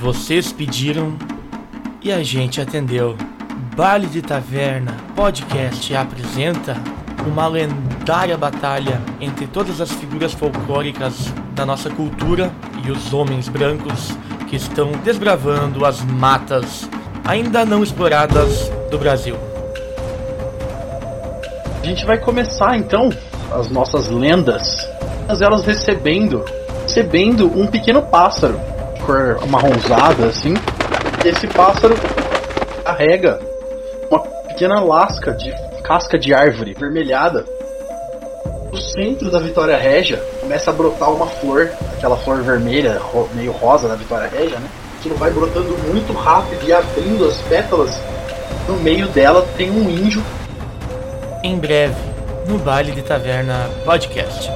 Vocês pediram e a gente atendeu. Baile de Taverna Podcast apresenta uma lendária batalha entre todas as figuras folclóricas da nossa cultura e os homens brancos que estão desbravando as matas ainda não exploradas do Brasil. A gente vai começar então as nossas lendas, elas recebendo, recebendo um pequeno pássaro, cor marronzada assim. Esse pássaro carrega uma pequena lasca de casca de árvore vermelhada. No centro da Vitória Régia começa a brotar uma flor, aquela flor vermelha, meio rosa da Vitória Régia, né? Aquilo vai brotando muito rápido e abrindo as pétalas. No meio dela tem um índio. Em breve, no Baile de Taverna Podcast.